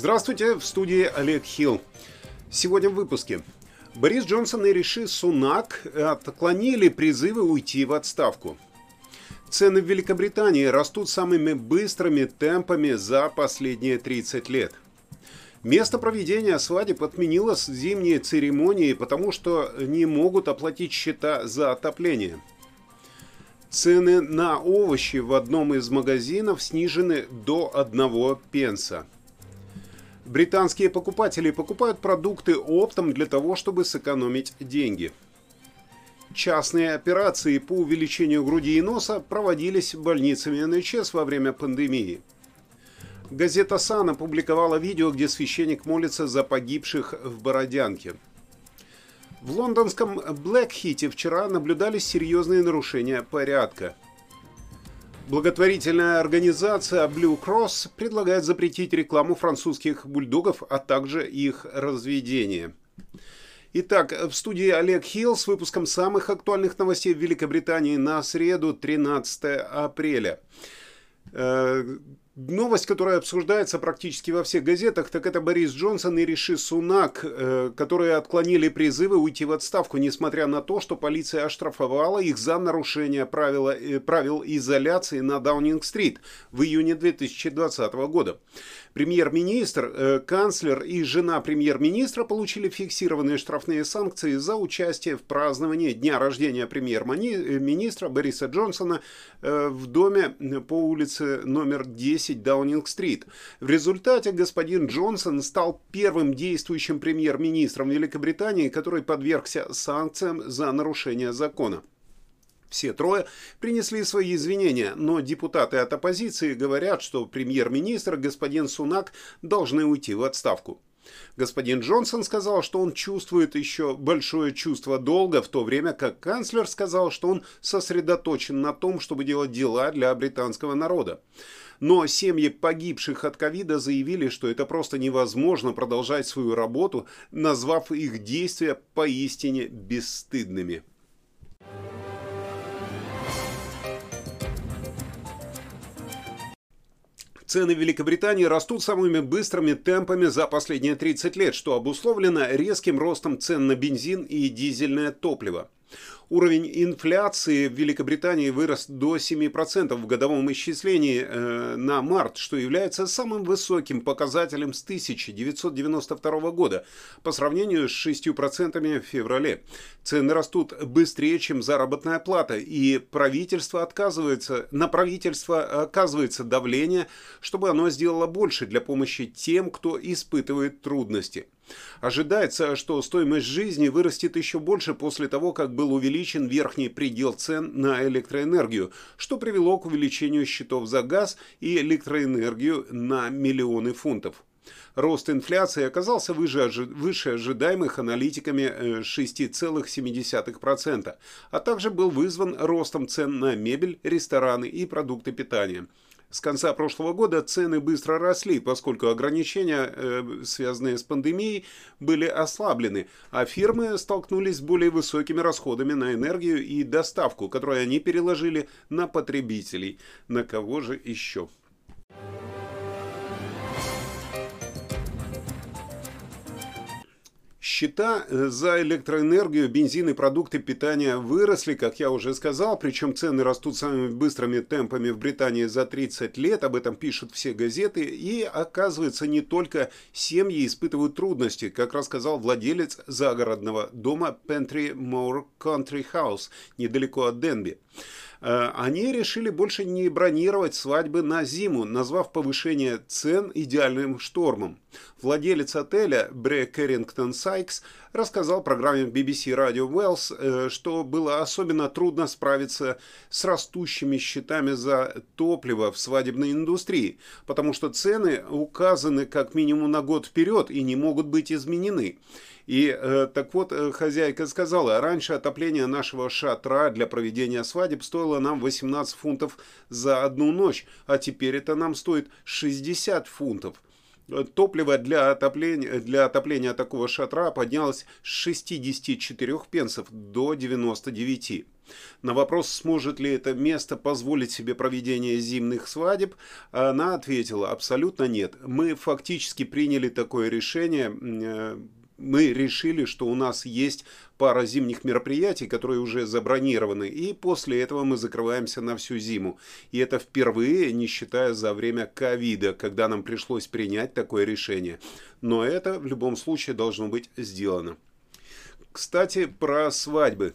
Здравствуйте, в студии Олег Хилл. Сегодня в выпуске. Борис Джонсон и Риши Сунак отклонили призывы уйти в отставку. Цены в Великобритании растут самыми быстрыми темпами за последние 30 лет. Место проведения свадеб отменило зимние церемонии, потому что не могут оплатить счета за отопление. Цены на овощи в одном из магазинов снижены до 1 пенса. Британские покупатели покупают продукты оптом для того, чтобы сэкономить деньги. Частные операции по увеличению груди и носа проводились больницами НХС во время пандемии. Газета «Сан» опубликовала видео, где священник молится за погибших в Бородянке. В лондонском Блэкхите вчера наблюдались серьезные нарушения порядка – Благотворительная организация Blue Cross предлагает запретить рекламу французских бульдогов, а также их разведение. Итак, в студии Олег Хилл с выпуском самых актуальных новостей в Великобритании на среду 13 апреля. Новость, которая обсуждается практически во всех газетах, так это Борис Джонсон и Риши Сунак, э, которые отклонили призывы уйти в отставку, несмотря на то, что полиция оштрафовала их за нарушение правила, э, правил изоляции на Даунинг-стрит в июне 2020 года. Премьер-министр, э, канцлер и жена премьер-министра получили фиксированные штрафные санкции за участие в праздновании дня рождения премьер-министра Бориса Джонсона в доме по улице номер 10 10 Даунинг-стрит. В результате господин Джонсон стал первым действующим премьер-министром Великобритании, который подвергся санкциям за нарушение закона. Все трое принесли свои извинения, но депутаты от оппозиции говорят, что премьер-министр господин Сунак должны уйти в отставку. Господин Джонсон сказал, что он чувствует еще большое чувство долга, в то время как канцлер сказал, что он сосредоточен на том, чтобы делать дела для британского народа. Но семьи погибших от ковида заявили, что это просто невозможно продолжать свою работу, назвав их действия поистине бесстыдными. Цены в Великобритании растут самыми быстрыми темпами за последние 30 лет, что обусловлено резким ростом цен на бензин и дизельное топливо. Уровень инфляции в Великобритании вырос до 7% в годовом исчислении э, на март, что является самым высоким показателем с 1992 года по сравнению с 6% в феврале. Цены растут быстрее, чем заработная плата, и правительство отказывается, на правительство оказывается давление, чтобы оно сделало больше для помощи тем, кто испытывает трудности. Ожидается, что стоимость жизни вырастет еще больше после того, как был увеличен верхний предел цен на электроэнергию, что привело к увеличению счетов за газ и электроэнергию на миллионы фунтов. Рост инфляции оказался выше, выше ожидаемых аналитиками 6,7%, э, а также был вызван ростом цен на мебель, рестораны и продукты питания. С конца прошлого года цены быстро росли, поскольку ограничения, э, связанные с пандемией, были ослаблены, а фирмы столкнулись с более высокими расходами на энергию и доставку, которые они переложили на потребителей. На кого же еще? Счета э, за электроэнергию, бензин и продукты питания выросли, как я уже сказал, причем цены растут самыми быстрыми темпами в Британии за 30 лет, об этом пишут все газеты, и оказывается не только семьи испытывают трудности, как рассказал владелец загородного дома Pantry Moor Country House недалеко от Денби. Э, они решили больше не бронировать свадьбы на зиму, назвав повышение цен идеальным штормом. Владелец отеля Бре Кэррингтон Сайкс рассказал программе BBC Radio Wells, что было особенно трудно справиться с растущими счетами за топливо в свадебной индустрии, потому что цены указаны как минимум на год вперед и не могут быть изменены. И э, так вот, э, хозяйка сказала, раньше отопление нашего шатра для проведения свадеб стоило нам 18 фунтов за одну ночь, а теперь это нам стоит 60 фунтов. Топливо для отопления, для отопления такого шатра поднялось с 64 пенсов до 99. На вопрос, сможет ли это место позволить себе проведение зимних свадеб, она ответила, абсолютно нет. Мы фактически приняли такое решение э, мы решили, что у нас есть пара зимних мероприятий, которые уже забронированы, и после этого мы закрываемся на всю зиму. И это впервые, не считая за время ковида, когда нам пришлось принять такое решение. Но это в любом случае должно быть сделано. Кстати, про свадьбы.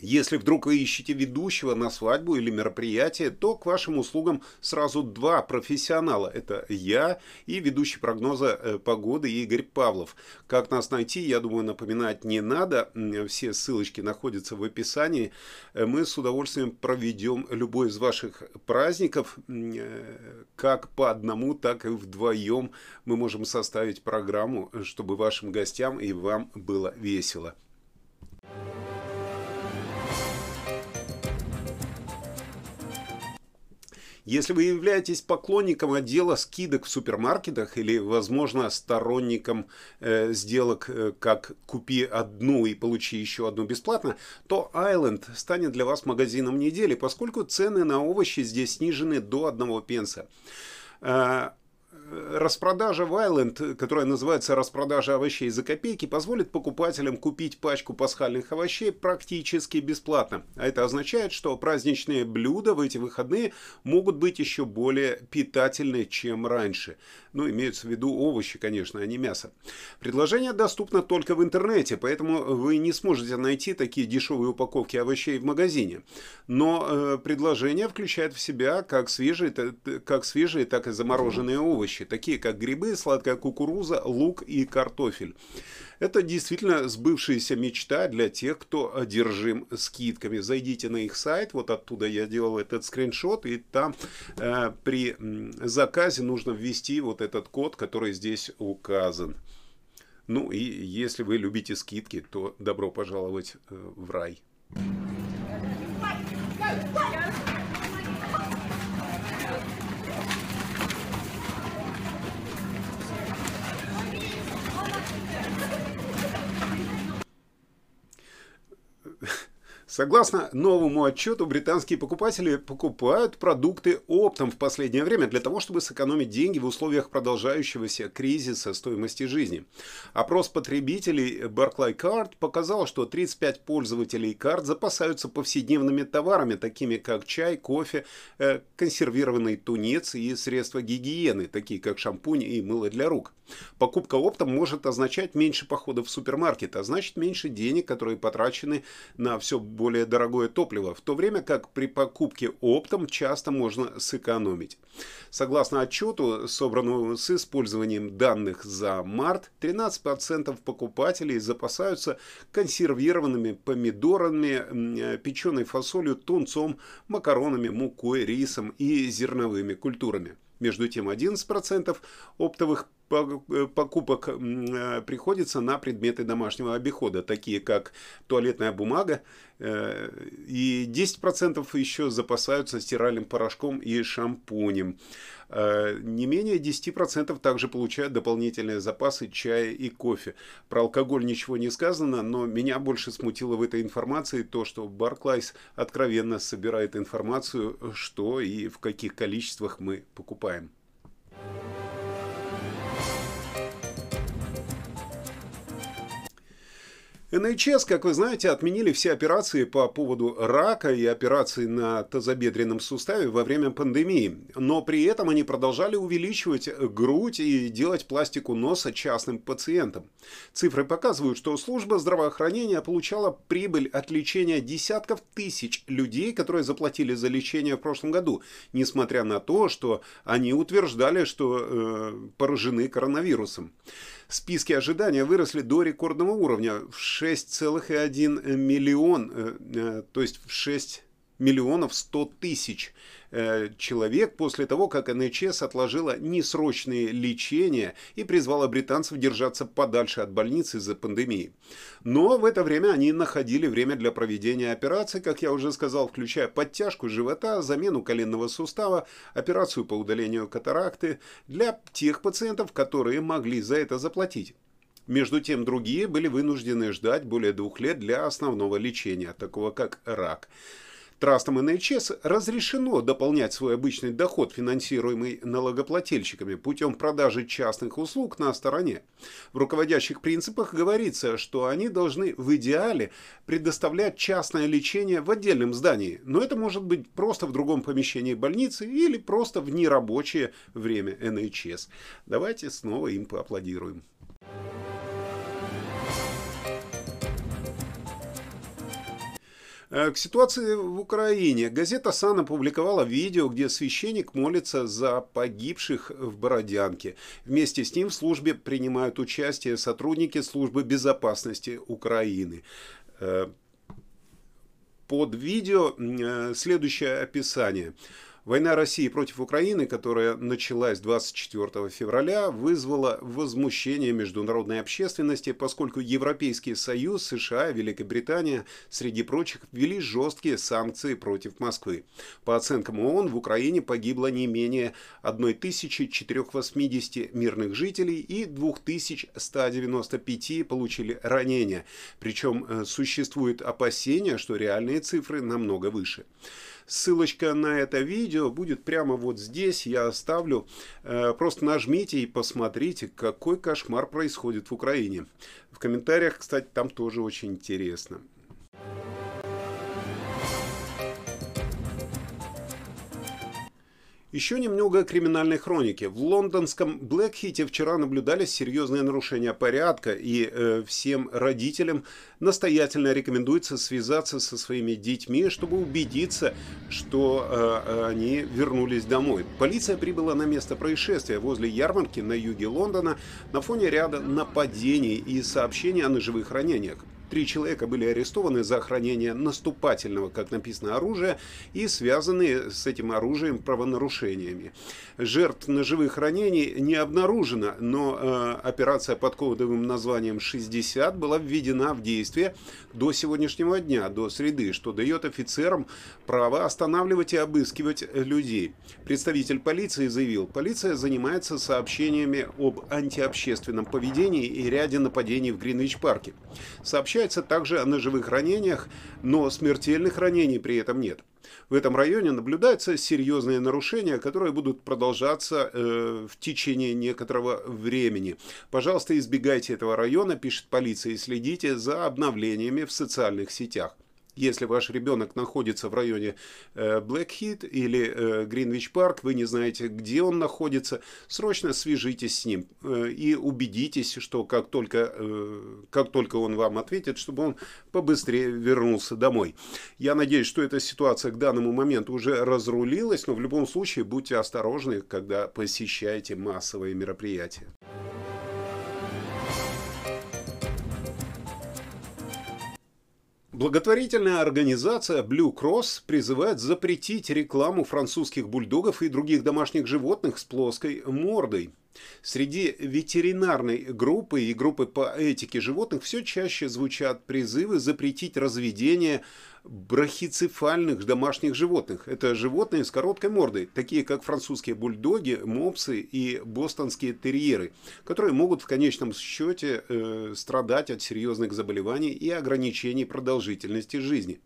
Если вдруг вы ищете ведущего на свадьбу или мероприятие, то к вашим услугам сразу два профессионала. Это я и ведущий прогноза э, погоды Игорь Павлов. Как нас найти, я думаю, напоминать не надо. Все ссылочки находятся в описании. Э, мы с удовольствием проведем любой из ваших праздников. Э, как по одному, так и вдвоем мы можем составить программу, чтобы вашим гостям и вам было весело. Если вы являетесь поклонником отдела скидок в супермаркетах или, возможно, сторонником э, сделок э, как «купи одну и получи еще одну бесплатно», то Island станет для вас магазином недели, поскольку цены на овощи здесь снижены до одного пенса. Распродажа Вайленд, которая называется распродажа овощей за копейки, позволит покупателям купить пачку пасхальных овощей практически бесплатно. А это означает, что праздничные блюда в эти выходные могут быть еще более питательны, чем раньше. Ну, имеются в виду овощи, конечно, а не мясо. Предложение доступно только в интернете, поэтому вы не сможете найти такие дешевые упаковки овощей в магазине. Но э, предложение включает в себя как свежие, как свежие, так и замороженные овощи, такие как грибы, сладкая кукуруза, лук и картофель. Это действительно сбывшаяся мечта для тех, кто одержим скидками. Зайдите на их сайт, вот оттуда я делал этот скриншот, и там э, при заказе нужно ввести вот этот код, который здесь указан. Ну и если вы любите скидки, то добро пожаловать э, в рай. Согласно новому отчету, британские покупатели покупают продукты оптом в последнее время для того, чтобы сэкономить деньги в условиях продолжающегося кризиса стоимости жизни. Опрос потребителей Barclay Card показал, что 35 пользователей карт запасаются повседневными товарами, такими как чай, кофе, э, консервированный тунец и средства гигиены, такие как шампунь и мыло для рук. Покупка оптом может означать меньше походов в супермаркет, а значит меньше денег, которые потрачены на все больше более дорогое топливо, в то время как при покупке оптом часто можно сэкономить. Согласно отчету, собранному с использованием данных за март, 13% покупателей запасаются консервированными помидорами, печеной фасолью, тунцом, макаронами, мукой, рисом и зерновыми культурами. Между тем 11% оптовых Э, покупок э, приходится на предметы домашнего обихода, такие как туалетная бумага, э, и 10% еще запасаются стиральным порошком и шампунем. Не менее 10% также получают дополнительные запасы чая и кофе. Про алкоголь ничего не сказано, но меня больше смутило в этой информации то, что Barclays откровенно собирает информацию, что и в каких количествах мы покупаем. НХС, как вы знаете, отменили все операции по поводу рака и операции на тазобедренном суставе во время пандемии. Но при этом они продолжали увеличивать грудь и делать пластику носа частным пациентам. Цифры показывают, что служба здравоохранения получала прибыль от лечения десятков тысяч людей, которые заплатили за лечение в прошлом году, несмотря на то, что они утверждали, что э, поражены коронавирусом. Списки ожидания выросли до рекордного уровня в 6,1 миллион, э, э, то есть в 6 миллионов 100 тысяч э, человек после того, как НХС отложила несрочные лечения и призвала британцев держаться подальше от больницы из-за пандемии. Но в это время они находили время для проведения операций, как я уже сказал, включая подтяжку живота, замену коленного сустава, операцию по удалению катаракты для тех пациентов, которые могли за это заплатить. Между тем, другие были вынуждены ждать более двух лет для основного лечения, такого как рак. Трастам НХС разрешено дополнять свой обычный доход, финансируемый налогоплательщиками, путем продажи частных услуг на стороне. В руководящих принципах говорится, что они должны в идеале предоставлять частное лечение в отдельном здании, но это может быть просто в другом помещении больницы или просто в нерабочее время НХС. Давайте снова им поаплодируем. Э, к ситуации в Украине. Газета «Сан» опубликовала видео, где священник молится за погибших в Бородянке. Вместе с ним в службе принимают участие сотрудники службы безопасности Украины. Э, под видео э, следующее описание – Война России против Украины, которая началась 24 февраля, вызвала возмущение международной общественности, поскольку Европейский Союз, США Великобритания, среди прочих, ввели жесткие санкции против Москвы. По оценкам ООН, в Украине погибло не менее 1480 мирных жителей и 2195 получили ранения. Причем э, существует опасение, что реальные цифры намного выше. Ссылочка на это видео будет прямо вот здесь, я оставлю. Э, просто нажмите и посмотрите, какой кошмар происходит в Украине. В комментариях, кстати, там тоже очень интересно. Еще немного криминальной хроники. В лондонском Блэкхите вчера наблюдались серьезные нарушения порядка, и э, всем родителям настоятельно рекомендуется связаться со своими детьми, чтобы убедиться, что э, они вернулись домой. Полиция прибыла на место происшествия возле ярмарки на юге Лондона на фоне ряда нападений и сообщений о ножевых ранениях. Три человека были арестованы за хранение наступательного, как написано, оружия и связанные с этим оружием правонарушениями. Жертв ножевых ранений не обнаружено, но э, операция под кодовым названием 60 была введена в действие до сегодняшнего дня, до среды, что дает офицерам право останавливать и обыскивать людей. Представитель полиции заявил, полиция занимается сообщениями об антиобщественном поведении и ряде нападений в Гринвич-парке. Сообщение Сообщается также о ножевых ранениях, но смертельных ранений при этом нет. В этом районе наблюдаются серьезные нарушения, которые будут продолжаться э, в течение некоторого времени. Пожалуйста, избегайте этого района, пишет полиция, и следите за обновлениями в социальных сетях. Если ваш ребенок находится в районе Блэкхит или Гринвич Парк, вы не знаете, где он находится, срочно свяжитесь с ним э, и убедитесь, что как только, э, как только он вам ответит, чтобы он побыстрее вернулся домой. Я надеюсь, что эта ситуация к данному моменту уже разрулилась, но в любом случае будьте осторожны, когда посещаете массовые мероприятия. Благотворительная организация Blue Cross призывает запретить рекламу французских бульдогов и других домашних животных с плоской мордой. Среди ветеринарной группы и группы по этике животных все чаще звучат призывы запретить разведение брахицефальных домашних животных. Это животные с короткой мордой, такие как французские бульдоги, мопсы и бостонские терьеры, которые могут в конечном счете э, страдать от серьезных заболеваний и ограничений продолжительности жизни.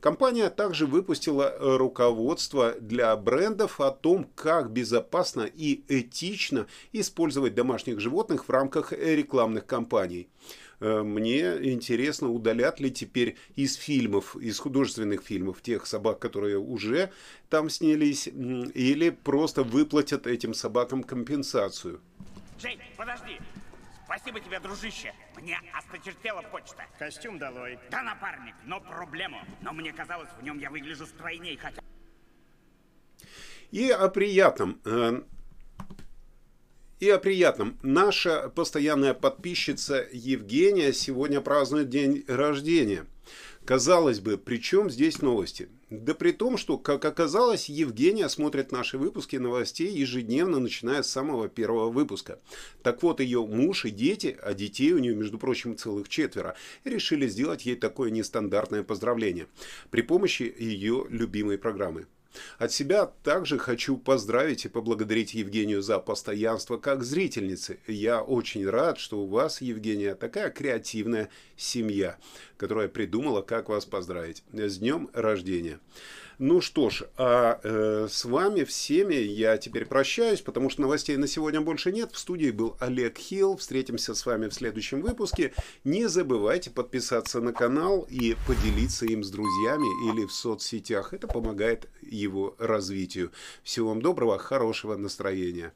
Компания также выпустила руководство для брендов о том, как безопасно и этично использовать домашних животных в рамках рекламных кампаний. Э, мне интересно, удалят ли теперь из фильмов, из художественных фильмов тех собак, которые уже там снялись, или просто выплатят этим собакам компенсацию. Жень, подожди! Спасибо тебе, дружище. Мне осточертела почта. Костюм долой. Да, напарник, но проблему. Но мне казалось, в нем я выгляжу стройней, хотя... И о приятном. И о приятном. Наша постоянная подписчица Евгения сегодня празднует день рождения. Казалось бы, при чем здесь новости? Да при том, что, как оказалось, Евгения смотрит наши выпуски новостей ежедневно, начиная с самого первого выпуска. Так вот, ее муж и дети, а детей у нее, между прочим, целых четверо, решили сделать ей такое нестандартное поздравление при помощи ее любимой программы. От себя также хочу поздравить и поблагодарить Евгению за постоянство как зрительницы. Я очень рад, что у вас, Евгения, такая креативная семья, которая придумала, как вас поздравить. С днем рождения! Ну что ж, а э, с вами всеми я теперь прощаюсь, потому что новостей на сегодня больше нет. В студии был Олег Хилл. Встретимся с вами в следующем выпуске. Не забывайте подписаться на канал и поделиться им с друзьями или в соцсетях. Это помогает его развитию. Всего вам доброго, хорошего настроения.